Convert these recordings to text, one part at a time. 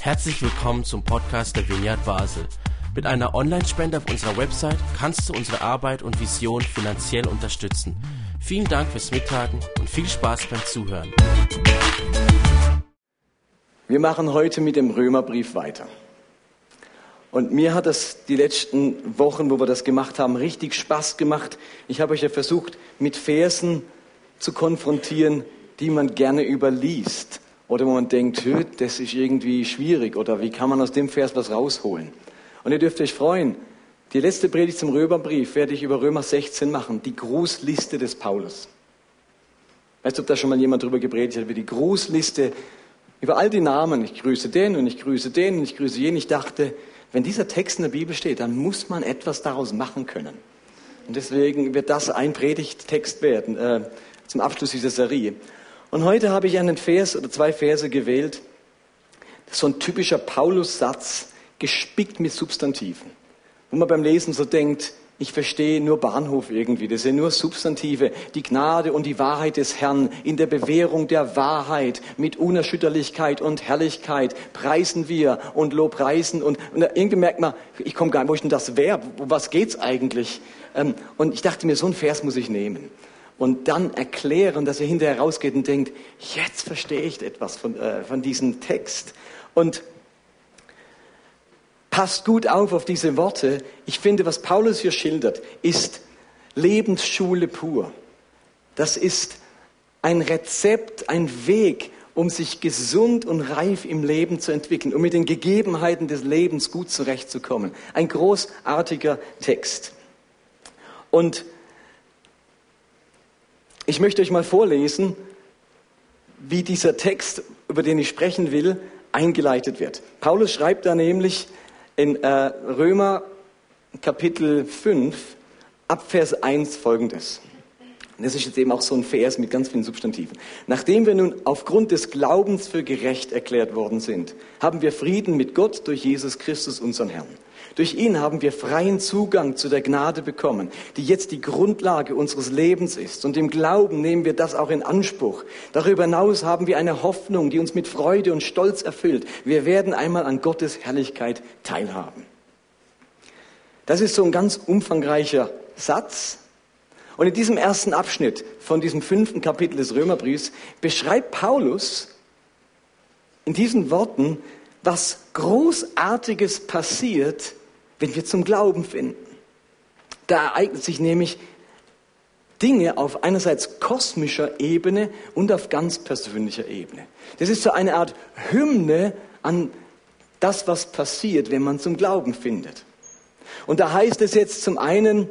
Herzlich willkommen zum Podcast der Vineyard Basel. Mit einer Online-Spende auf unserer Website kannst du unsere Arbeit und Vision finanziell unterstützen. Vielen Dank fürs Mittagen und viel Spaß beim Zuhören. Wir machen heute mit dem Römerbrief weiter. Und mir hat das die letzten Wochen, wo wir das gemacht haben, richtig Spaß gemacht. Ich habe euch ja versucht, mit Versen zu konfrontieren, die man gerne überliest. Oder wo man denkt, das ist irgendwie schwierig. Oder wie kann man aus dem Vers was rausholen? Und ihr dürft euch freuen. Die letzte Predigt zum Römerbrief werde ich über Römer 16 machen. Die Grußliste des Paulus. Weißt du, ob da schon mal jemand drüber gepredigt hat, über die Grußliste, über all die Namen. Ich grüße den und ich grüße den und ich grüße jeden. Ich dachte, wenn dieser Text in der Bibel steht, dann muss man etwas daraus machen können. Und deswegen wird das ein Predigttext werden äh, zum Abschluss dieser Serie. Und heute habe ich einen Vers oder zwei Verse gewählt. So ein typischer Paulus-Satz, gespickt mit Substantiven. Wo man beim Lesen so denkt, ich verstehe nur Bahnhof irgendwie, das sind nur Substantive. Die Gnade und die Wahrheit des Herrn in der Bewährung der Wahrheit mit Unerschütterlichkeit und Herrlichkeit preisen wir und lobpreisen. Und, und irgendwie merkt man, ich komme gar nicht, wo ist denn das Verb? Was geht's eigentlich? Ähm, und ich dachte mir, so ein Vers muss ich nehmen. Und dann erklären, dass ihr hinterher rausgeht und denkt, jetzt verstehe ich etwas von, äh, von diesem Text. Und Passt gut auf auf diese Worte. Ich finde, was Paulus hier schildert, ist Lebensschule pur. Das ist ein Rezept, ein Weg, um sich gesund und reif im Leben zu entwickeln, um mit den Gegebenheiten des Lebens gut zurechtzukommen. Ein großartiger Text. Und ich möchte euch mal vorlesen, wie dieser Text, über den ich sprechen will, eingeleitet wird. Paulus schreibt da nämlich, in äh, Römer Kapitel 5 ab Vers 1 folgendes. Das ist jetzt eben auch so ein Vers mit ganz vielen Substantiven. Nachdem wir nun aufgrund des Glaubens für gerecht erklärt worden sind, haben wir Frieden mit Gott durch Jesus Christus, unseren Herrn. Durch ihn haben wir freien Zugang zu der Gnade bekommen, die jetzt die Grundlage unseres Lebens ist. Und im Glauben nehmen wir das auch in Anspruch. Darüber hinaus haben wir eine Hoffnung, die uns mit Freude und Stolz erfüllt. Wir werden einmal an Gottes Herrlichkeit teilhaben. Das ist so ein ganz umfangreicher Satz. Und in diesem ersten Abschnitt von diesem fünften Kapitel des Römerbriefs beschreibt Paulus in diesen Worten, was Großartiges passiert, wenn wir zum Glauben finden. Da ereignet sich nämlich Dinge auf einerseits kosmischer Ebene und auf ganz persönlicher Ebene. Das ist so eine Art Hymne an das, was passiert, wenn man zum Glauben findet. Und da heißt es jetzt zum einen,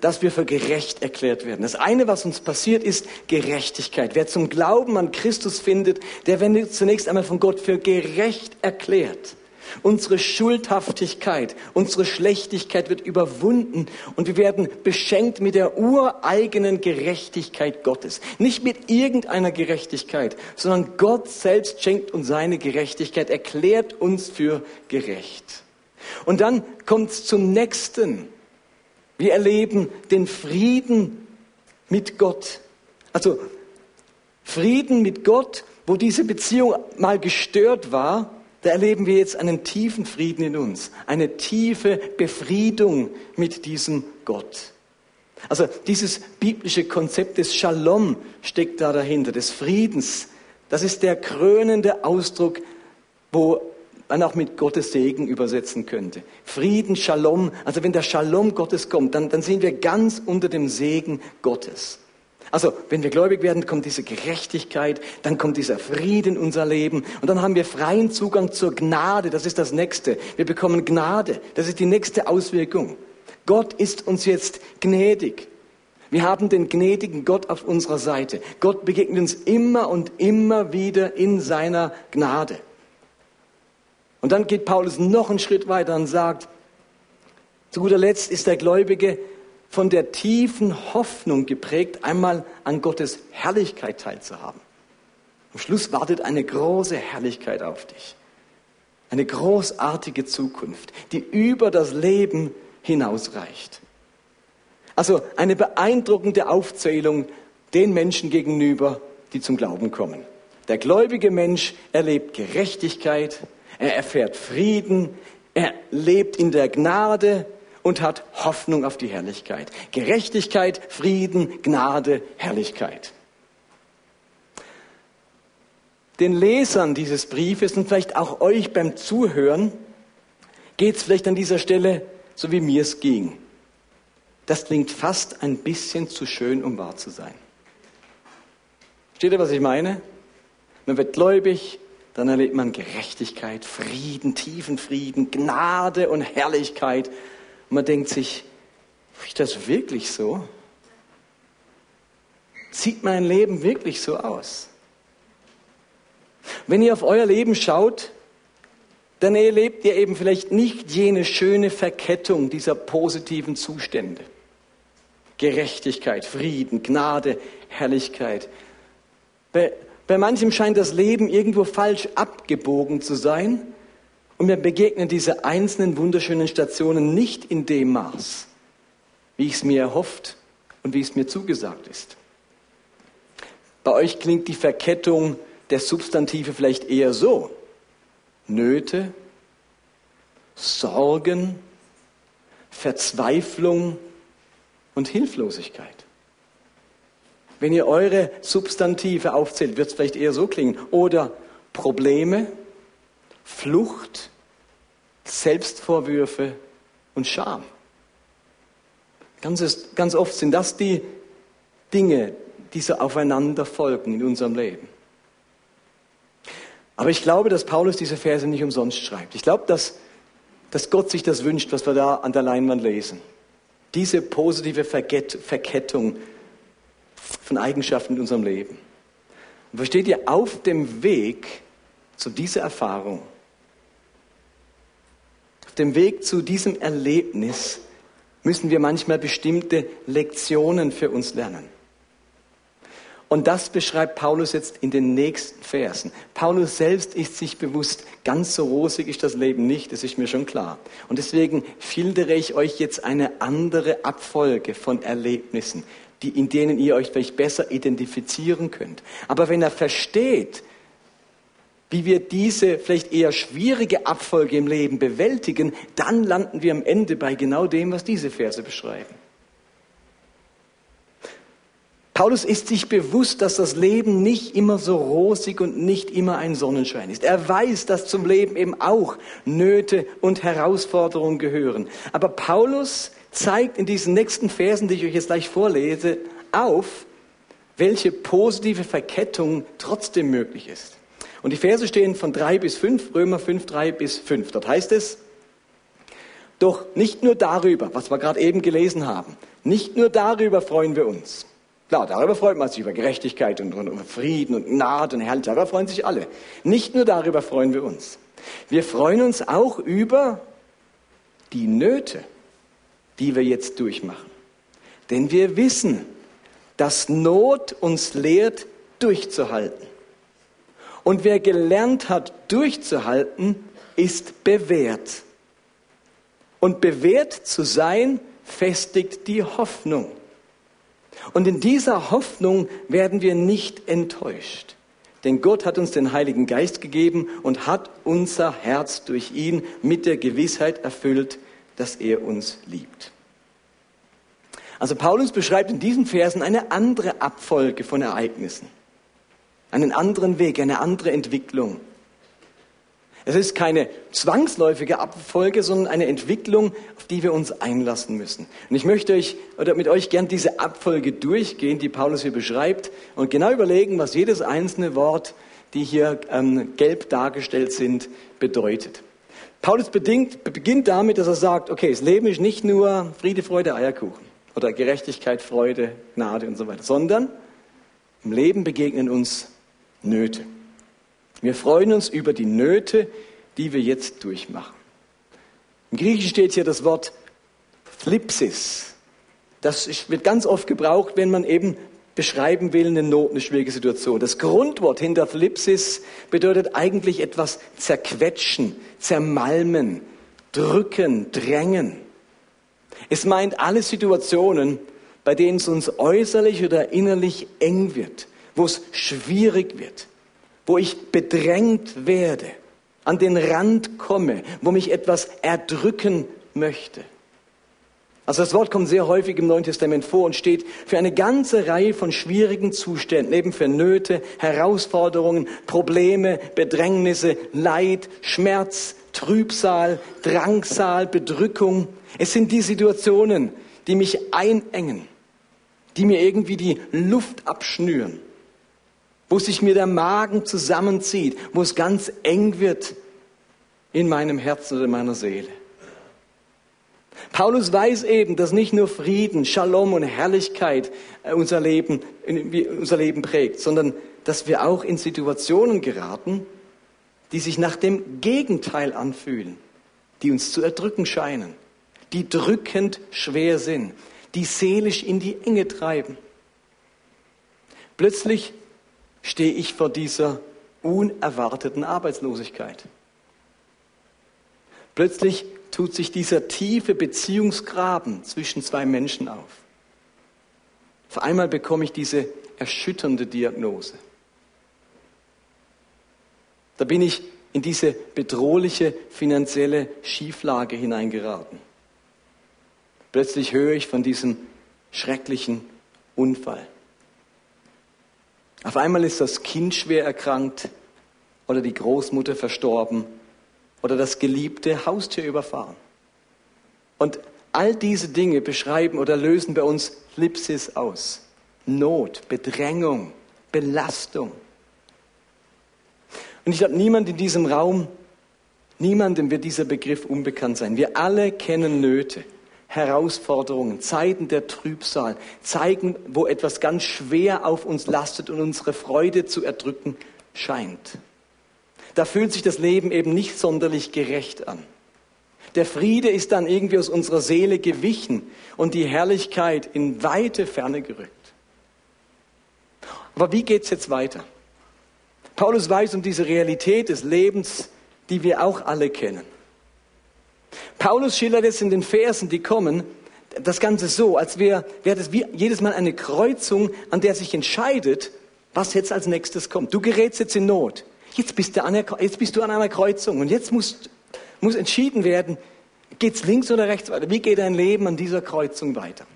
dass wir für gerecht erklärt werden. Das eine, was uns passiert, ist Gerechtigkeit. Wer zum Glauben an Christus findet, der wird zunächst einmal von Gott für gerecht erklärt. Unsere Schuldhaftigkeit, unsere Schlechtigkeit wird überwunden und wir werden beschenkt mit der ureigenen Gerechtigkeit Gottes. Nicht mit irgendeiner Gerechtigkeit, sondern Gott selbst schenkt uns seine Gerechtigkeit, erklärt uns für gerecht. Und dann kommt es zum nächsten. Wir erleben den Frieden mit Gott. Also Frieden mit Gott, wo diese Beziehung mal gestört war, da erleben wir jetzt einen tiefen Frieden in uns, eine tiefe Befriedung mit diesem Gott. Also dieses biblische Konzept des Shalom steckt da dahinter, des Friedens. Das ist der krönende Ausdruck, wo man auch mit Gottes Segen übersetzen könnte. Frieden, Shalom. Also wenn der Shalom Gottes kommt, dann, dann sind wir ganz unter dem Segen Gottes. Also, wenn wir gläubig werden, kommt diese Gerechtigkeit, dann kommt dieser Frieden in unser Leben und dann haben wir freien Zugang zur Gnade. Das ist das Nächste. Wir bekommen Gnade. Das ist die nächste Auswirkung. Gott ist uns jetzt gnädig. Wir haben den gnädigen Gott auf unserer Seite. Gott begegnet uns immer und immer wieder in seiner Gnade. Und dann geht Paulus noch einen Schritt weiter und sagt, zu guter Letzt ist der Gläubige von der tiefen Hoffnung geprägt, einmal an Gottes Herrlichkeit teilzuhaben. Am Schluss wartet eine große Herrlichkeit auf dich. Eine großartige Zukunft, die über das Leben hinausreicht. Also eine beeindruckende Aufzählung den Menschen gegenüber, die zum Glauben kommen. Der gläubige Mensch erlebt Gerechtigkeit, er erfährt Frieden, er lebt in der Gnade und hat Hoffnung auf die Herrlichkeit. Gerechtigkeit, Frieden, Gnade, Herrlichkeit. Den Lesern dieses Briefes und vielleicht auch euch beim Zuhören geht es vielleicht an dieser Stelle so wie mir es ging. Das klingt fast ein bisschen zu schön, um wahr zu sein. Steht ihr, was ich meine? Man wird gläubig, dann erlebt man Gerechtigkeit, Frieden, tiefen Frieden, Gnade und Herrlichkeit. Und man denkt sich, ist das wirklich so? Sieht mein Leben wirklich so aus? Wenn ihr auf euer Leben schaut, dann erlebt ihr eben vielleicht nicht jene schöne Verkettung dieser positiven Zustände. Gerechtigkeit, Frieden, Gnade, Herrlichkeit. Bei, manchem scheint das Leben irgendwo falsch abgebogen zu sein und mir begegnen diese einzelnen wunderschönen Stationen nicht in dem Maß, wie ich es mir erhofft und wie es mir zugesagt ist. Bei euch klingt die Verkettung der Substantive vielleicht eher so. Nöte, Sorgen, Verzweiflung und Hilflosigkeit. Wenn ihr eure Substantive aufzählt, wird es vielleicht eher so klingen. Oder Probleme, Flucht, Selbstvorwürfe und Scham. Ganz, ganz oft sind das die Dinge, die so aufeinander folgen in unserem Leben. Aber ich glaube, dass Paulus diese Verse nicht umsonst schreibt. Ich glaube, dass, dass Gott sich das wünscht, was wir da an der Leinwand lesen. Diese positive Verkettung von Eigenschaften in unserem Leben. Und versteht ihr, auf dem Weg zu dieser Erfahrung, auf dem Weg zu diesem Erlebnis müssen wir manchmal bestimmte Lektionen für uns lernen. Und das beschreibt Paulus jetzt in den nächsten Versen. Paulus selbst ist sich bewusst, ganz so rosig ist das Leben nicht, das ist mir schon klar. Und deswegen filtere ich euch jetzt eine andere Abfolge von Erlebnissen, die, in denen ihr euch vielleicht besser identifizieren könnt. Aber wenn er versteht, wie wir diese vielleicht eher schwierige Abfolge im Leben bewältigen, dann landen wir am Ende bei genau dem, was diese Verse beschreiben. Paulus ist sich bewusst, dass das Leben nicht immer so rosig und nicht immer ein Sonnenschein ist. Er weiß, dass zum Leben eben auch Nöte und Herausforderungen gehören. Aber Paulus zeigt in diesen nächsten Versen, die ich euch jetzt gleich vorlese, auf, welche positive Verkettung trotzdem möglich ist. Und die Verse stehen von drei bis fünf, Römer 5, drei bis fünf. Dort heißt es, doch nicht nur darüber, was wir gerade eben gelesen haben, nicht nur darüber freuen wir uns Klar, darüber freut man sich, über Gerechtigkeit und, und, und Frieden und Gnade und Herrlichkeit. Darüber freuen sich alle. Nicht nur darüber freuen wir uns. Wir freuen uns auch über die Nöte, die wir jetzt durchmachen. Denn wir wissen, dass Not uns lehrt, durchzuhalten. Und wer gelernt hat, durchzuhalten, ist bewährt. Und bewährt zu sein, festigt die Hoffnung. Und in dieser Hoffnung werden wir nicht enttäuscht. Denn Gott hat uns den Heiligen Geist gegeben und hat unser Herz durch ihn mit der Gewissheit erfüllt, dass er uns liebt. Also Paulus beschreibt in diesen Versen eine andere Abfolge von Ereignissen, einen anderen Weg, eine andere Entwicklung. Es ist keine zwangsläufige Abfolge, sondern eine Entwicklung, auf die wir uns einlassen müssen. Und ich möchte euch oder mit euch gern diese Abfolge durchgehen, die Paulus hier beschreibt, und genau überlegen, was jedes einzelne Wort, die hier ähm, gelb dargestellt sind, bedeutet. Paulus bedingt, beginnt damit, dass er sagt, okay, das Leben ist nicht nur Friede, Freude, Eierkuchen oder Gerechtigkeit, Freude, Gnade und so weiter, sondern im Leben begegnen uns Nöte. Wir freuen uns über die Nöte, die wir jetzt durchmachen. Im Griechischen steht hier das Wort Thlipsis. Das wird ganz oft gebraucht, wenn man eben beschreiben will eine Not, eine schwierige Situation. Das Grundwort hinter Thlipsis bedeutet eigentlich etwas zerquetschen, zermalmen, drücken, drängen. Es meint alle Situationen, bei denen es uns äußerlich oder innerlich eng wird, wo es schwierig wird, wo ich bedrängt werde, an den Rand komme, wo mich etwas erdrücken möchte. Also das Wort kommt sehr häufig im Neuen Testament vor und steht für eine ganze Reihe von schwierigen Zuständen, eben für Nöte, Herausforderungen, Probleme, Bedrängnisse, Leid, Schmerz, Trübsal, Drangsal, Bedrückung. Es sind die Situationen, die mich einengen, die mir irgendwie die Luft abschnüren, wo sich mir der Magen zusammenzieht, wo es ganz eng wird in meinem Herzen oder in meiner Seele. Paulus weiß eben, dass nicht nur Frieden, Shalom und Herrlichkeit äh, unser Leben, unser Leben prägt, sondern dass wir auch in Situationen geraten, die sich nach dem Gegenteil anfühlen, die uns zu erdrücken scheinen, die drückend schwer sind, die seelisch in die Enge treiben. Plötzlich stehe ich vor dieser unerwarteten Arbeitslosigkeit. Plötzlich tut sich dieser tiefe Beziehungsgraben zwischen zwei Menschen auf. Auf einmal bekomme ich diese erschütternde Diagnose. Da bin ich in diese bedrohliche finanzielle Schieflage hineingeraten. Plötzlich höre ich von diesem schrecklichen Unfall. Auf einmal ist das Kind schwer erkrankt oder die Großmutter verstorben oder das geliebte Haustier überfahren. Und all diese Dinge beschreiben oder lösen bei uns Lipsis aus. Not, Bedrängung, Belastung. Und ich glaube, niemand in diesem Raum, niemandem wird dieser Begriff unbekannt sein. Wir alle kennen Nöte, Herausforderungen, Zeiten der Trübsal, Zeiten, wo etwas ganz schwer auf uns lastet und unsere Freude zu erdrücken scheint da fühlt sich das Leben eben nicht sonderlich gerecht an. Der Friede ist dann irgendwie aus unserer Seele gewichen und die Herrlichkeit in weite Ferne gerückt. Aber wie geht's jetzt weiter? Paulus weiß um diese Realität des Lebens, die wir auch alle kennen. Paulus schildert jetzt in den Versen, die kommen, das Ganze so, als wäre wär das wie jedes Mal eine Kreuzung, an der sich entscheidet, was jetzt als nächstes kommt. Du gerätst jetzt in Not jetzt bist du an, der, jetzt bist du an einer Kreuzung und jetzt muss, muss entschieden werden, geht's links oder rechts weiter? Wie geht dein Leben an dieser Kreuzung weiter?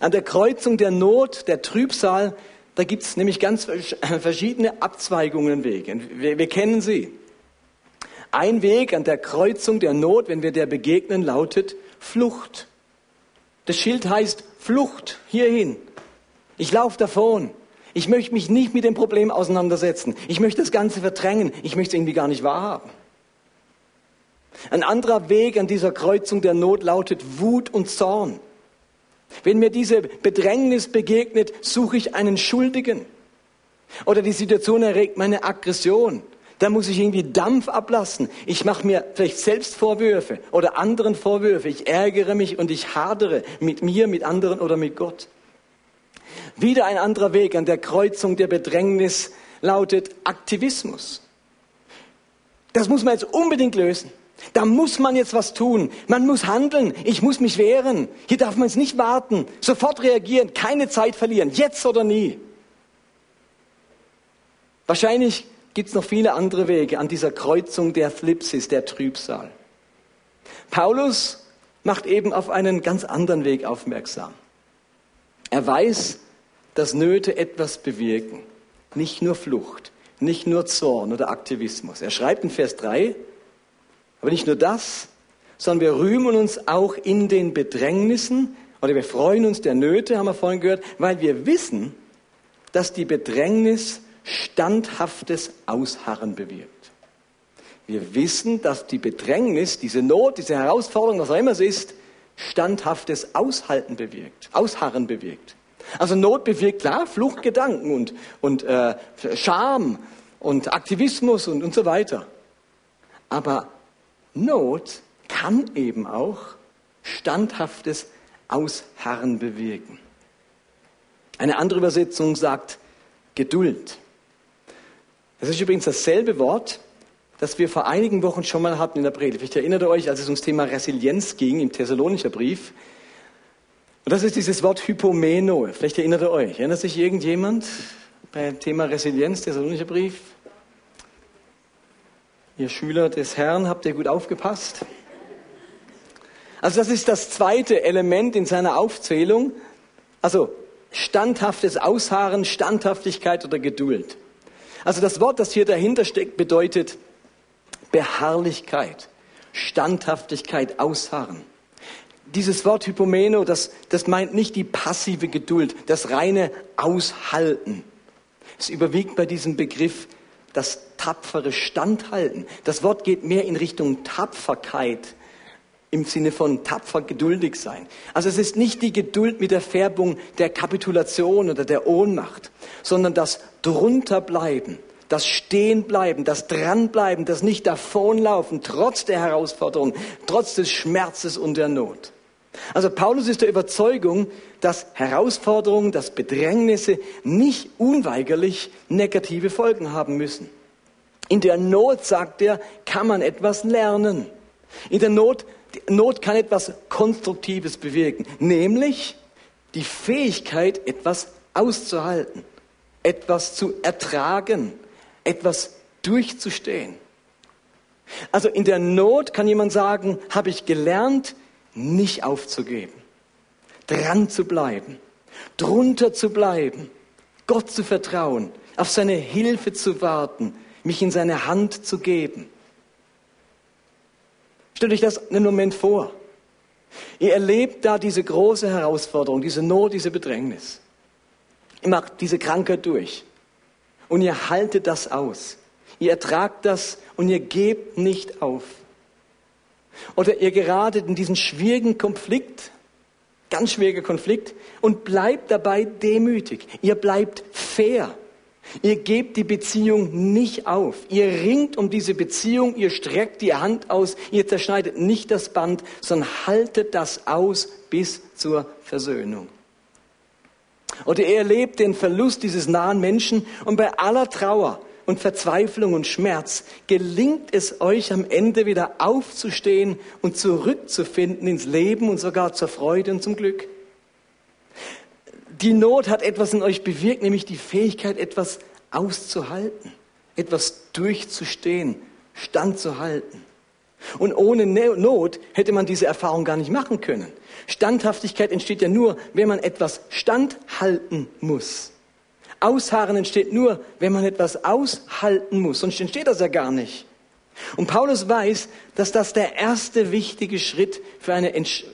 An der Kreuzung der Not, der Trübsal, da gibt es nämlich ganz verschiedene Abzweigungen Wege. Wir, wir kennen sie. Ein Weg an der Kreuzung der Not, wenn wir der begegnen, lautet Flucht. Das Schild heißt Flucht hierhin. Ich laufe davon. Ich möchte mich nicht mit dem Problem auseinandersetzen. Ich möchte das Ganze verdrängen. Ich möchte es irgendwie gar nicht wahrhaben. Ein anderer Weg an dieser Kreuzung der Not lautet Wut und Zorn. Wenn mir diese Bedrängnis begegnet, suche ich einen Schuldigen. Oder die Situation erregt meine Aggression. Da muss ich irgendwie Dampf ablassen. Ich mache mir vielleicht selbst Vorwürfe oder anderen Vorwürfe. Ich ärgere mich und ich hadere mit mir, mit anderen oder mit Gott. Wieder ein anderer Weg an der Kreuzung der Bedrängnis lautet Aktivismus. Das muss man jetzt unbedingt lösen. Da muss man jetzt was tun. Man muss handeln. Ich muss mich wehren. Hier darf man jetzt nicht warten. Sofort reagieren. Keine Zeit verlieren. Jetzt oder nie. Wahrscheinlich gibt es noch viele andere Wege an dieser Kreuzung der Flipsis, der Trübsal. Paulus macht eben auf einen ganz anderen Weg aufmerksam. Er weiß, dass Nöte etwas bewirken. Nicht nur Flucht, nicht nur Zorn oder Aktivismus. Er schreibt in Vers 3, aber nicht nur das, sondern wir rühmen uns auch in den Bedrängnissen oder wir freuen uns der Nöte, haben wir vorhin gehört, weil wir wissen, dass die Bedrängnis standhaftes Ausharren bewirkt. Wir wissen, dass die Bedrängnis, diese Not, diese Herausforderung, was auch immer es ist, standhaftes Aushalten bewirkt, Ausharren bewirkt. Also Not bewirkt klar Fluchtgedanken und, und äh, Scham und Aktivismus und, und so weiter. Aber Not kann eben auch standhaftes Ausharren bewirken. Eine andere Übersetzung sagt Geduld. Das ist übrigens dasselbe Wort, das wir vor einigen Wochen schon mal hatten in der Predigt. Erinnert ihr euch, als es ums Thema Resilienz ging im Thessalonischer Brief. Und das ist dieses Wort Hypomeno. Vielleicht erinnert ihr euch. Erinnert sich irgendjemand? beim Thema Resilienz, der Salonischer Brief. Ihr Schüler des Herrn, habt ihr gut aufgepasst? Also das ist das zweite Element in seiner Aufzählung. Also standhaftes Ausharren, Standhaftigkeit oder Geduld. Also das Wort, das hier dahinter steckt, bedeutet Beharrlichkeit, Standhaftigkeit, Ausharren. Dieses Wort Hypomeno, das, das meint nicht die passive Geduld, das reine Aushalten. Es überwiegt bei diesem Begriff das tapfere Standhalten. Das Wort geht mehr in Richtung Tapferkeit im Sinne von tapfer geduldig sein. Also es ist nicht die Geduld mit der Färbung der Kapitulation oder der Ohnmacht, sondern das drunterbleiben, das Stehenbleiben, das Dranbleiben, das nicht davonlaufen, trotz der Herausforderung, trotz des Schmerzes und der Not. Also Paulus ist der Überzeugung, dass Herausforderungen, dass Bedrängnisse nicht unweigerlich negative Folgen haben müssen. In der Not, sagt er, kann man etwas lernen. In der Not, Not kann etwas Konstruktives bewirken, nämlich die Fähigkeit, etwas auszuhalten, etwas zu ertragen, etwas durchzustehen. Also in der Not kann jemand sagen, habe ich gelernt, nicht aufzugeben, dran zu bleiben, drunter zu bleiben, Gott zu vertrauen, auf seine Hilfe zu warten, mich in seine Hand zu geben. Stellt euch das einen Moment vor. Ihr erlebt da diese große Herausforderung, diese Not, diese Bedrängnis. Ihr macht diese Krankheit durch. Und ihr haltet das aus. Ihr ertragt das und ihr gebt nicht auf. Oder ihr geratet in diesen schwierigen Konflikt, ganz schwieriger Konflikt, und bleibt dabei demütig. Ihr bleibt fair. Ihr gebt die Beziehung nicht auf. Ihr ringt um diese Beziehung, ihr streckt die Hand aus, ihr zerschneidet nicht das Band, sondern haltet das aus bis zur Versöhnung. Oder ihr erlebt den Verlust dieses nahen Menschen und bei aller Trauer und Verzweiflung und Schmerz gelingt es euch am Ende wieder aufzustehen und zurückzufinden ins Leben und sogar zur Freude und zum Glück. Die Not hat etwas in euch bewirkt, nämlich die Fähigkeit, etwas auszuhalten, etwas durchzustehen, standzuhalten. Und ohne Not hätte man diese Erfahrung gar nicht machen können. Standhaftigkeit entsteht ja nur, wenn man etwas standhalten muss. Ausharren entsteht nur, wenn man etwas aushalten muss, sonst entsteht das ja gar nicht. Und Paulus weiß, dass das der erste wichtige Schritt für eine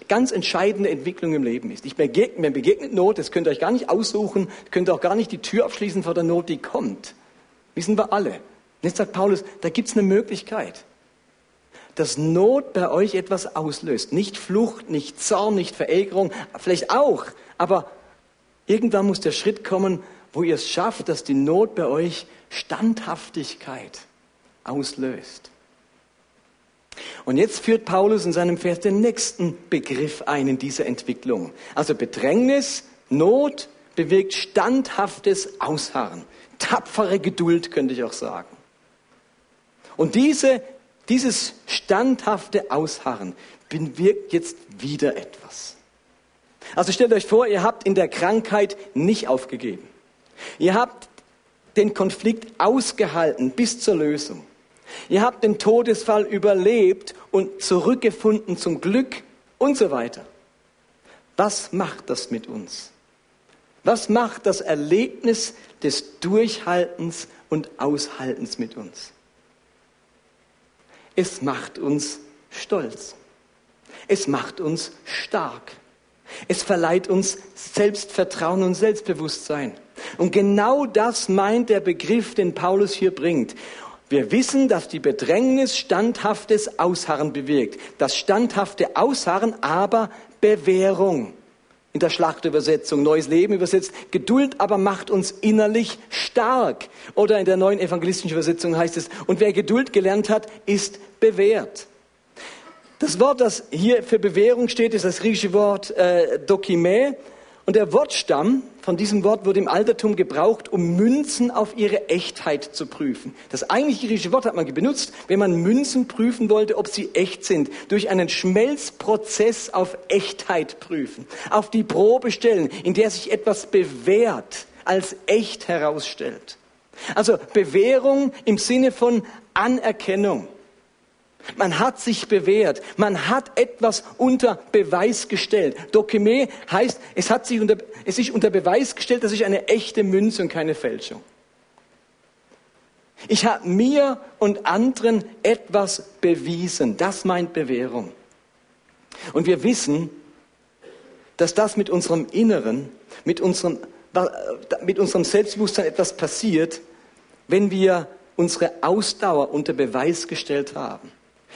ganz entscheidende Entwicklung im Leben ist. Ich begegne, mir begegnet Not, das könnt ihr euch gar nicht aussuchen, könnt ihr auch gar nicht die Tür abschließen vor der Not, die kommt. Wissen wir alle. Und jetzt sagt Paulus, da gibt es eine Möglichkeit, dass Not bei euch etwas auslöst. Nicht Flucht, nicht Zorn, nicht Verärgerung, vielleicht auch, aber irgendwann muss der Schritt kommen, wo ihr es schafft, dass die Not bei euch Standhaftigkeit auslöst. Und jetzt führt Paulus in seinem Vers den nächsten Begriff ein in dieser Entwicklung. Also Bedrängnis, Not bewirkt standhaftes Ausharren, tapfere Geduld könnte ich auch sagen. Und diese, dieses standhafte Ausharren bewirkt jetzt wieder etwas. Also stellt euch vor, ihr habt in der Krankheit nicht aufgegeben. Ihr habt den Konflikt ausgehalten bis zur Lösung. Ihr habt den Todesfall überlebt und zurückgefunden zum Glück und so weiter. Was macht das mit uns? Was macht das Erlebnis des Durchhaltens und Aushaltens mit uns? Es macht uns stolz. Es macht uns stark. Es verleiht uns Selbstvertrauen und Selbstbewusstsein. Und genau das meint der Begriff, den Paulus hier bringt. Wir wissen, dass die Bedrängnis standhaftes Ausharren bewirkt. Das standhafte Ausharren aber Bewährung. In der Schlachtübersetzung, Neues Leben übersetzt, Geduld aber macht uns innerlich stark. Oder in der neuen evangelistischen Übersetzung heißt es, und wer Geduld gelernt hat, ist bewährt. Das Wort, das hier für Bewährung steht, ist das griechische Wort äh, Dokime. Und der Wortstamm von diesem Wort wurde im Altertum gebraucht, um Münzen auf ihre Echtheit zu prüfen. Das eigentliche griechische Wort hat man benutzt, wenn man Münzen prüfen wollte, ob sie echt sind. Durch einen Schmelzprozess auf Echtheit prüfen. Auf die Probe stellen, in der sich etwas bewährt. als echt herausstellt. Also Bewährung im Sinne von Anerkennung. Man hat sich bewährt. Man hat etwas unter Beweis gestellt. Dokime heißt, es, hat sich unter, es ist unter Beweis gestellt, das ist eine echte Münze und keine Fälschung. Ich habe mir und anderen etwas bewiesen. Das meint Bewährung. Und wir wissen, dass das mit unserem Inneren, mit unserem, mit unserem Selbstbewusstsein etwas passiert, wenn wir unsere Ausdauer unter Beweis gestellt haben.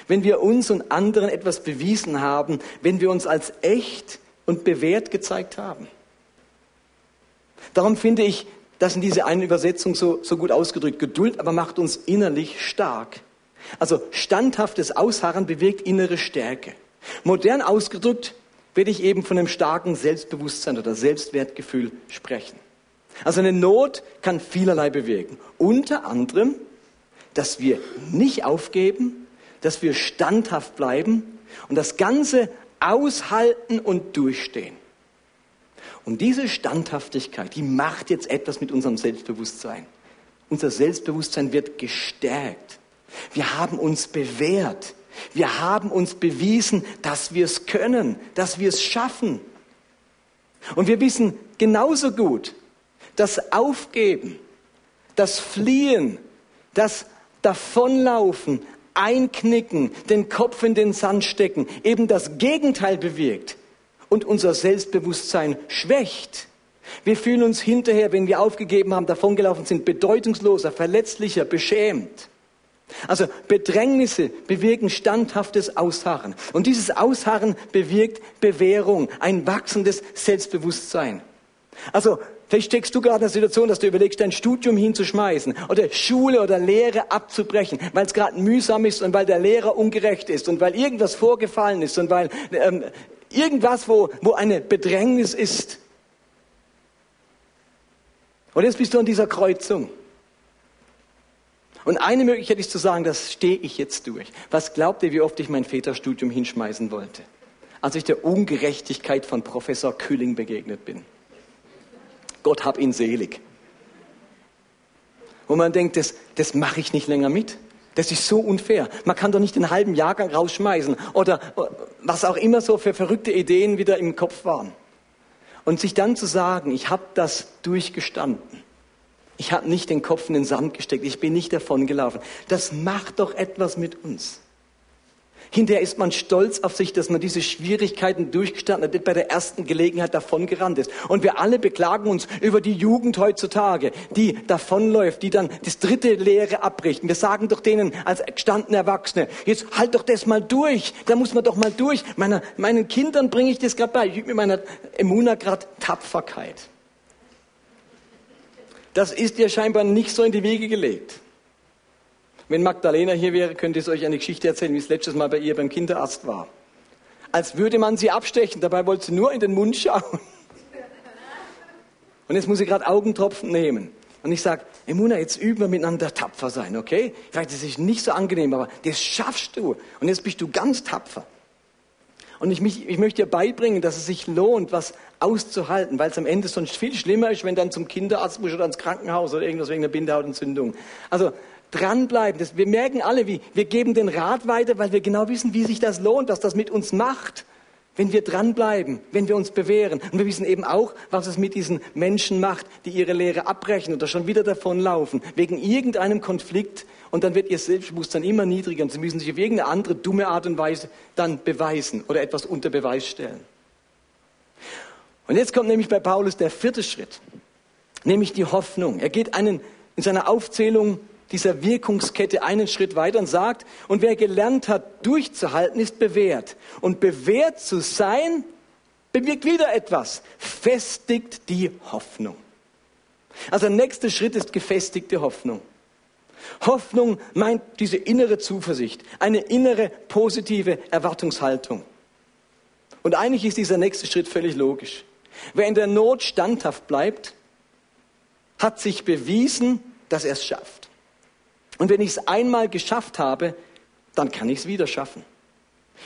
Wenn wir uns und anderen etwas bewiesen haben, wenn wir uns als echt und bewährt gezeigt haben. Darum finde ich das in dieser einen Übersetzung so, so gut ausgedrückt. Geduld aber macht uns innerlich stark. Also standhaftes Ausharren bewirkt innere Stärke. Modern ausgedrückt werde ich eben von einem starken Selbstbewusstsein oder Selbstwertgefühl sprechen. Also eine Not kann vielerlei bewirken. Unter anderem, dass wir nicht aufgeben, dass wir standhaft bleiben und das Ganze aushalten und durchstehen. Und diese Standhaftigkeit, die macht jetzt etwas mit unserem Selbstbewusstsein. Unser Selbstbewusstsein wird gestärkt. Wir haben uns bewährt. Wir haben uns bewiesen, dass wir es können, dass wir es schaffen. Und wir wissen genauso gut, dass Aufgeben, das Fliehen, das Davonlaufen, Einknicken, den Kopf in den Sand stecken, eben das Gegenteil bewirkt und unser Selbstbewusstsein schwächt. Wir fühlen uns hinterher, wenn wir aufgegeben haben, davongelaufen sind, bedeutungsloser, verletzlicher, beschämt. Also Bedrängnisse bewirken standhaftes Ausharren. Und dieses Ausharren bewirkt Bewährung, ein wachsendes Selbstbewusstsein. Also Vielleicht steckst du gerade in der Situation, dass du überlegst, dein Studium hinzuschmeißen oder Schule oder Lehre abzubrechen, weil es gerade mühsam ist und weil der Lehrer ungerecht ist und weil irgendwas vorgefallen ist und weil ähm, irgendwas, wo, wo eine Bedrängnis ist. Und jetzt bist du an dieser Kreuzung. Und eine Möglichkeit ist zu sagen, das stehe ich jetzt durch. Was glaubt ihr, wie oft ich mein Väterstudium hinschmeißen wollte? Als ich der Ungerechtigkeit von Professor Külling begegnet bin. Gott hab ihn selig. Wo man denkt, das, das mache ich nicht länger mit. Das ist so unfair. Man kann doch nicht den halben Jahrgang rausschmeißen oder was auch immer so für verrückte Ideen wieder im Kopf waren. Und sich dann zu sagen, ich habe das durchgestanden. Ich habe nicht den Kopf in den Sand gesteckt, ich bin nicht davon gelaufen. Das macht doch etwas mit uns. Hinterher ist man stolz auf sich, dass man diese Schwierigkeiten durchgestanden hat, bei der ersten Gelegenheit davongerannt ist. Und wir alle beklagen uns über die Jugend heutzutage, die davonläuft, die dann das dritte Lehre abbricht. Wir sagen doch denen als gestandene Erwachsene, jetzt halt doch das mal durch, da muss man doch mal durch. Meiner, meinen Kindern bringe ich das gerade bei. Ich übe mit meiner Emuna gerade Tapferkeit. Das ist dir scheinbar nicht so in die Wege gelegt. Wenn Magdalena hier wäre, könnte ich euch eine Geschichte erzählen, wie es letztes Mal bei ihr beim Kinderarzt war. Als würde man sie abstechen, dabei wollte sie nur in den Mund schauen. Und jetzt muss sie gerade Augentropfen nehmen. Und ich sage, Emuna, jetzt üben wir miteinander tapfer sein, okay? Vielleicht ist es nicht so angenehm, aber das schaffst du. Und jetzt bist du ganz tapfer. Und ich, mich, ich möchte dir beibringen, dass es sich lohnt, was auszuhalten, weil es am Ende sonst viel schlimmer ist, wenn dann zum Kinderarzt musst oder ins Krankenhaus oder irgendwas wegen einer Bindehautentzündung. Also dranbleiben. Das, wir merken alle, wie wir geben den Rat weiter, weil wir genau wissen, wie sich das lohnt, was das mit uns macht, wenn wir dranbleiben, wenn wir uns bewähren. Und wir wissen eben auch, was es mit diesen Menschen macht, die ihre Lehre abbrechen oder schon wieder davonlaufen, wegen irgendeinem Konflikt. Und dann wird ihr Selbstbewusstsein immer niedriger und sie müssen sich auf irgendeine andere dumme Art und Weise dann beweisen oder etwas unter Beweis stellen. Und jetzt kommt nämlich bei Paulus der vierte Schritt, nämlich die Hoffnung. Er geht einen in seiner Aufzählung dieser Wirkungskette einen Schritt weiter und sagt, und wer gelernt hat, durchzuhalten, ist bewährt. Und bewährt zu sein, bewirkt wieder etwas, festigt die Hoffnung. Also der nächste Schritt ist gefestigte Hoffnung. Hoffnung meint diese innere Zuversicht, eine innere positive Erwartungshaltung. Und eigentlich ist dieser nächste Schritt völlig logisch. Wer in der Not standhaft bleibt, hat sich bewiesen, dass er es schafft. Und wenn ich es einmal geschafft habe, dann kann ich es wieder schaffen.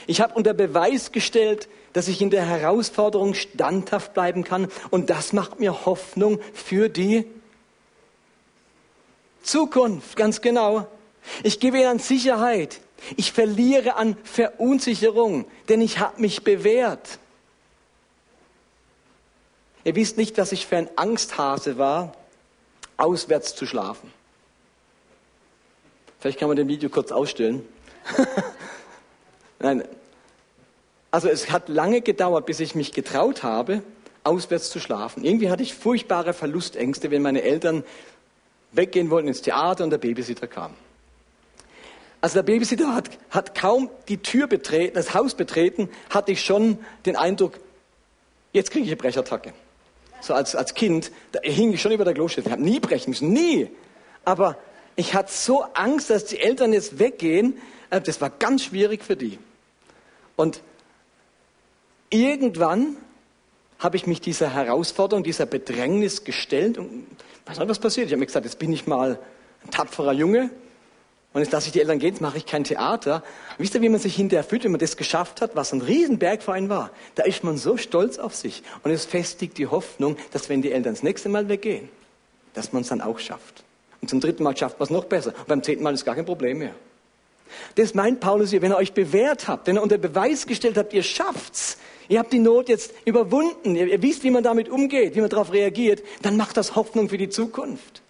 Ich habe unter Beweis gestellt, dass ich in der Herausforderung standhaft bleiben kann. Und das macht mir Hoffnung für die Zukunft, ganz genau. Ich gebe an Sicherheit. Ich verliere an Verunsicherung, denn ich habe mich bewährt. Ihr wisst nicht, dass ich für ein Angsthase war, auswärts zu schlafen. Vielleicht kann man den Video kurz ausstellen. Nein. Also es hat lange gedauert, bis ich mich getraut habe, auswärts zu schlafen. Irgendwie hatte ich furchtbare Verlustängste, wenn meine Eltern weggehen wollten ins Theater und der Babysitter kam. Also der Babysitter hat, hat kaum die Tür betreten, das Haus betreten, hatte ich schon den Eindruck, jetzt kriege ich eine Brechattacke. So als, als Kind, da hing ich schon über der Klostätte. Ich habe nie brechen müssen, nie. Aber ich hatte so Angst, dass die Eltern jetzt weggehen. Äh, das war ganz schwierig für die. Und irgendwann habe ich mich dieser Herausforderung, dieser Bedrängnis gestellt und was was passiert? Ich habe mir gesagt, jetzt bin ich mal ein tapferer Junge und jetzt lasse ich die Eltern gehen, jetzt mache ich kein Theater. Wisst ihr, wie man sich hinterher fühlt, wenn man das geschafft hat, was ein Riesenberg für einen war? Da ist man so stolz auf sich und es festigt die Hoffnung, dass wenn die Eltern das nächste Mal weggehen, dass man es dann auch schafft. Und zum dritten Mal schafft man es noch besser. Und beim zehnten Mal ist gar kein Problem mehr. Das meint Paulus hier, wenn ihr euch bewährt habt, wenn ihr unter Beweis gestellt habt, ihr schafft's, ihr habt die Not jetzt überwunden, ihr, ihr wisst, wie man damit umgeht, wie man darauf reagiert, dann macht das Hoffnung für die Zukunft.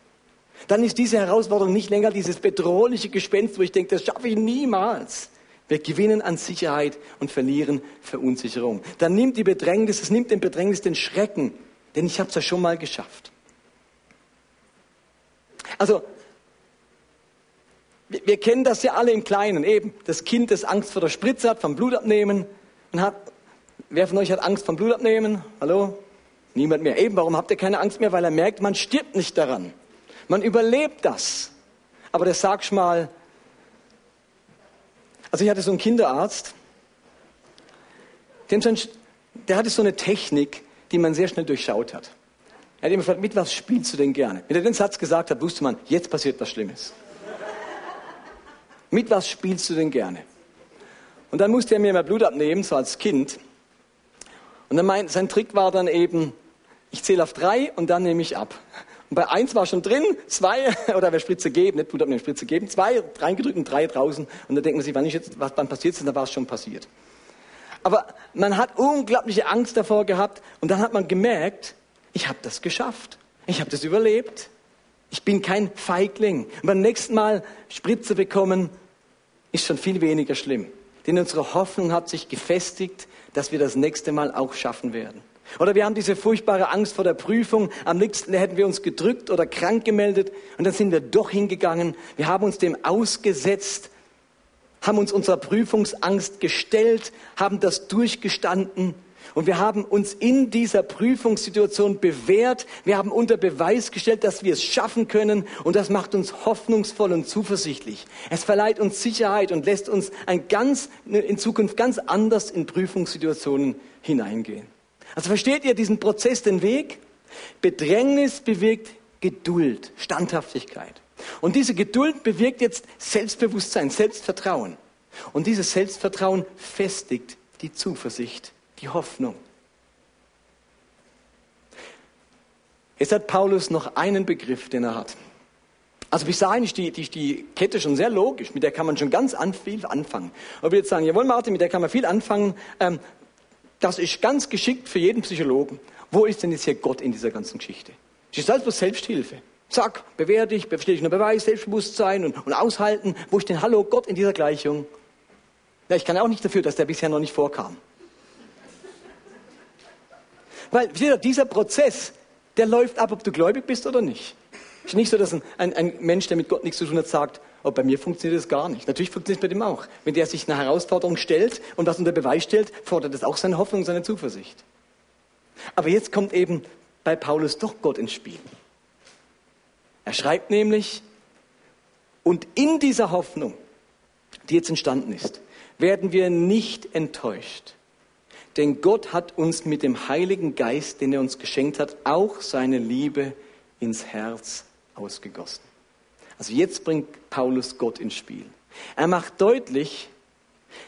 Dann ist diese Herausforderung nicht länger dieses bedrohliche Gespenst, wo ich denke, das schaffe ich niemals. Wir gewinnen an Sicherheit und verlieren Verunsicherung. Dann nimmt die Bedrängnis, es nimmt den Bedrängnis den Schrecken, denn ich habe es ja schon mal geschafft. Also, wir, wir kennen das ja alle im Kleinen, eben. Das Kind, das Angst vor der Spritze hat, vom Blutabnehmen. Und hat, wer von euch hat Angst vom Blutabnehmen? Hallo? Niemand mehr. Eben, warum habt ihr keine Angst mehr? Weil er merkt, man stirbt nicht daran. Man überlebt das. Aber das sagst mal, also ich hatte so einen Kinderarzt, der hatte so eine Technik, die man sehr schnell durchschaut hat. Er hat immer gefragt, mit was spielst du denn gerne? Wenn er den Satz gesagt hat, wusste man, jetzt passiert was Schlimmes. mit was spielst du denn gerne? Und dann musste er mir mal Blut abnehmen, so als Kind. Und dann mein, sein Trick war dann eben, ich zähle auf drei und dann nehme ich ab. Und bei eins war schon drin, zwei, oder wer Spritze geben, nicht Blut abnehmen, Spritze geben, zwei reingedrückt und drei draußen. Und dann denkt man sich, wann, wann passiert ist, dann war es schon passiert. Aber man hat unglaubliche Angst davor gehabt und dann hat man gemerkt, ich habe das geschafft. Ich habe das überlebt. Ich bin kein Feigling. Und beim nächsten Mal Spritze bekommen, ist schon viel weniger schlimm. Denn unsere Hoffnung hat sich gefestigt, dass wir das nächste Mal auch schaffen werden. Oder wir haben diese furchtbare Angst vor der Prüfung. Am liebsten hätten wir uns gedrückt oder krank gemeldet. Und dann sind wir doch hingegangen. Wir haben uns dem ausgesetzt, haben uns unserer Prüfungsangst gestellt, haben das durchgestanden und wir haben uns in dieser Prüfungssituation bewährt. Wir haben unter Beweis gestellt, dass wir es schaffen können. Und das macht uns hoffnungsvoll und zuversichtlich. Es verleiht uns Sicherheit und lässt uns ein ganz, in Zukunft ganz anders in Prüfungssituationen hineingehen. Also versteht ihr diesen Prozess, den Weg? Bedrängnis bewirkt Geduld, Standhaftigkeit. Und diese Geduld bewirkt jetzt Selbstbewusstsein, Selbstvertrauen. Und dieses Selbstvertrauen festigt die Zuversicht die Hoffnung. Jetzt hat Paulus noch einen Begriff, den er hat. Also bis dahin ist die, die, die Kette schon sehr logisch, mit der kann man schon ganz an viel anfangen. Und wir jetzt sagen, jawohl Martin, mit der kann man viel anfangen, ähm, das ist ganz geschickt für jeden Psychologen. Wo ist denn jetzt hier Gott in dieser ganzen Geschichte? Das ist alles bloß Selbsthilfe. Zack, bewähr dich, unter Beweis, Selbstbewusstsein und, und aushalten. Wo ist denn Hallo Gott in dieser Gleichung? Ja, ich kann auch nicht dafür, dass der bisher noch nicht vorkam. Weil dieser Prozess, der läuft ab, ob du gläubig bist oder nicht. Es ist nicht so, dass ein, ein, ein, Mensch, der mit Gott nichts zu tun hat, sagt, oh, bei mir funktioniert das gar nicht. Natürlich funktioniert es bei dem auch. Wenn der sich eine Herausforderung stellt und was unter Beweis stellt, fordert das auch seine Hoffnung, seine Zuversicht. Aber jetzt kommt eben bei Paulus doch Gott ins Spiel. Er schreibt nämlich, und in dieser Hoffnung, die jetzt entstanden ist, werden wir nicht enttäuscht. Denn Gott hat uns mit dem Heiligen Geist, den er uns geschenkt hat, auch seine Liebe ins Herz ausgegossen. Also jetzt bringt Paulus Gott ins Spiel. Er macht deutlich,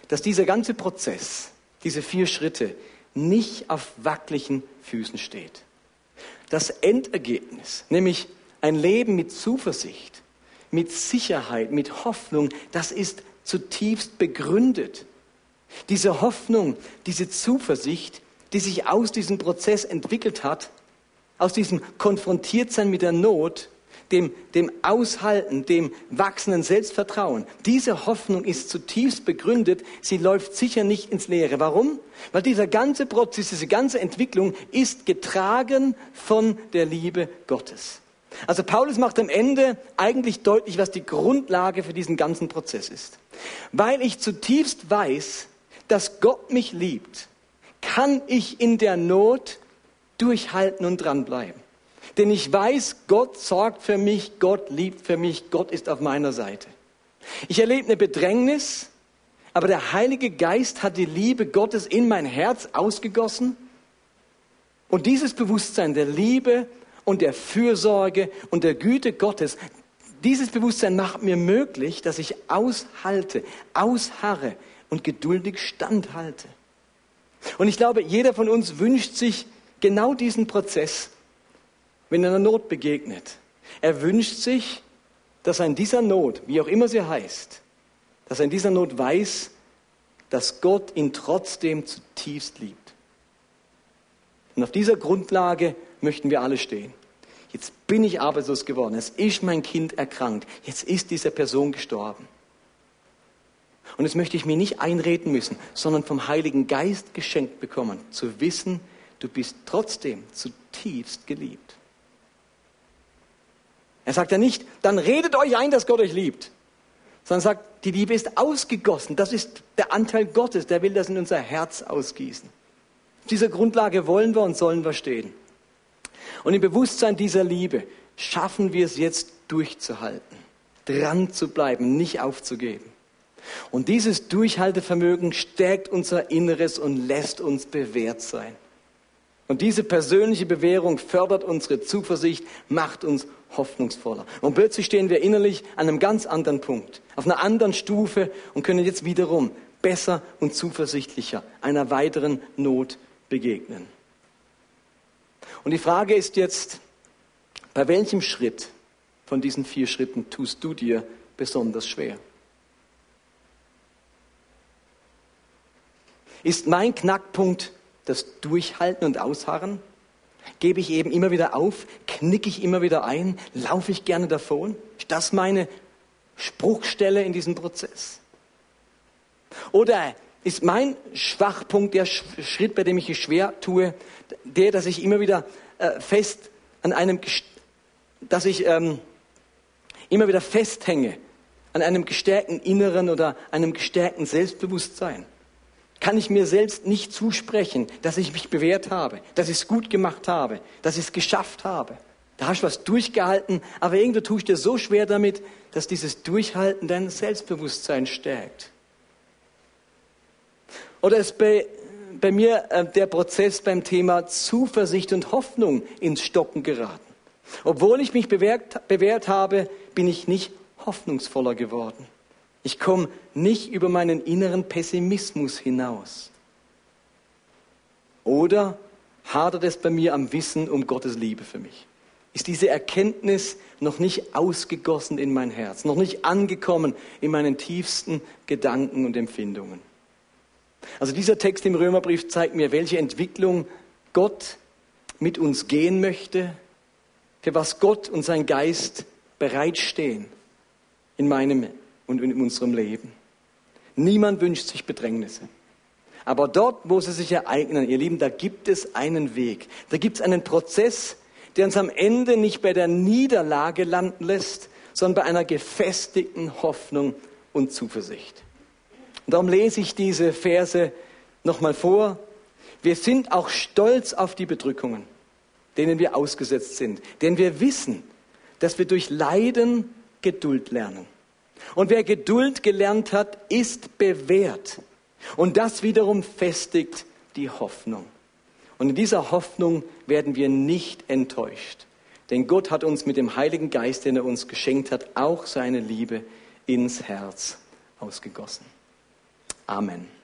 dass dieser ganze Prozess diese vier Schritte, nicht auf wackeligen Füßen steht. Das Endergebnis, nämlich ein Leben mit Zuversicht, mit Sicherheit, mit Hoffnung, das ist zutiefst begründet. Diese Hoffnung, diese Zuversicht, die sich aus diesem Prozess entwickelt hat, aus diesem Konfrontiertsein mit der Not, dem, dem Aushalten, dem wachsenden Selbstvertrauen. Diese Hoffnung ist zutiefst begründet. Sie läuft sicher nicht ins Leere. Warum? Weil dieser ganze Prozess, diese ganze Entwicklung ist getragen von der Liebe Gottes. Also Paulus macht am Ende eigentlich deutlich, was die Grundlage für diesen ganzen Prozess ist. Weil ich zutiefst weiß, dass Gott mich liebt, kann ich in der Not durchhalten und dranbleiben. Denn ich weiß, Gott sorgt für mich, Gott liebt für mich, Gott ist auf meiner Seite. Ich erlebe eine Bedrängnis, aber der Heilige Geist hat die Liebe Gottes in mein Herz ausgegossen. Und dieses Bewusstsein der Liebe und der Fürsorge und der Güte Gottes, dieses Bewusstsein macht mir möglich, dass ich aushalte, ausharre und geduldig standhalte. Und ich glaube, jeder von uns wünscht sich genau diesen Prozess, wenn er einer Not begegnet. Er wünscht sich, dass er in dieser Not, wie auch immer sie heißt, dass er in dieser Not weiß, dass Gott ihn trotzdem zutiefst liebt. Und auf dieser Grundlage möchten wir alle stehen. Jetzt bin ich arbeitslos geworden, jetzt ist mein Kind erkrankt, jetzt ist diese Person gestorben. Und jetzt möchte ich mir nicht einreden müssen, sondern vom Heiligen Geist geschenkt bekommen, zu wissen, du bist trotzdem zutiefst geliebt. Er sagt ja nicht, dann redet euch ein, dass Gott euch liebt, sondern sagt, die Liebe ist ausgegossen. Das ist der Anteil Gottes, der will das in unser Herz ausgießen. Auf dieser Grundlage wollen wir und sollen wir stehen. Und im Bewusstsein dieser Liebe schaffen wir es jetzt durchzuhalten, dran zu bleiben, nicht aufzugeben. Und dieses Durchhaltevermögen stärkt unser Inneres und lässt uns bewährt sein. Und diese persönliche Bewährung fördert unsere Zuversicht, macht uns hoffnungsvoller. Und plötzlich stehen wir innerlich an einem ganz anderen Punkt, auf einer anderen Stufe und können jetzt wiederum besser und zuversichtlicher einer weiteren Not begegnen. Und die Frage ist jetzt, bei welchem Schritt von diesen vier Schritten tust du dir besonders schwer? Ist mein Knackpunkt das Durchhalten und Ausharren? Gebe ich eben immer wieder auf? Knicke ich immer wieder ein? Laufe ich gerne davon? Ist das meine Spruchstelle in diesem Prozess? Oder ist mein Schwachpunkt der Schritt, bei dem ich es schwer tue, der, dass ich immer wieder äh, fest an einem, dass ich ähm, immer wieder festhänge an einem gestärkten Inneren oder einem gestärkten Selbstbewusstsein? Kann ich mir selbst nicht zusprechen, dass ich mich bewährt habe, dass ich es gut gemacht habe, dass ich es geschafft habe. Da hast du was durchgehalten, aber irgendwo tue ich dir so schwer damit, dass dieses Durchhalten dein Selbstbewusstsein stärkt. Oder ist bei, bei mir äh, der Prozess beim Thema Zuversicht und Hoffnung ins Stocken geraten. Obwohl ich mich bewährt, bewährt habe, bin ich nicht hoffnungsvoller geworden. Ich komme nicht über meinen inneren Pessimismus hinaus. Oder hadert es bei mir am Wissen um Gottes Liebe für mich? Ist diese Erkenntnis noch nicht ausgegossen in mein Herz, noch nicht angekommen in meinen tiefsten Gedanken und Empfindungen? Also dieser Text im Römerbrief zeigt mir, welche Entwicklung Gott mit uns gehen möchte, für was Gott und sein Geist bereitstehen in meinem und in unserem Leben. Niemand wünscht sich Bedrängnisse. Aber dort, wo sie sich ereignen, ihr Lieben, da gibt es einen Weg. Da gibt es einen Prozess, der uns am Ende nicht bei der Niederlage landen lässt, sondern bei einer gefestigten Hoffnung und Zuversicht. Und darum lese ich diese Verse nochmal vor. Wir sind auch stolz auf die Bedrückungen, denen wir ausgesetzt sind, denn wir wissen, dass wir durch Leiden Geduld lernen. Und wer Geduld gelernt hat, ist bewährt. Und das wiederum festigt die Hoffnung. Und in dieser Hoffnung werden wir nicht enttäuscht. Denn Gott hat uns mit dem Heiligen Geist, den er uns geschenkt hat, auch seine Liebe ins Herz ausgegossen. Amen.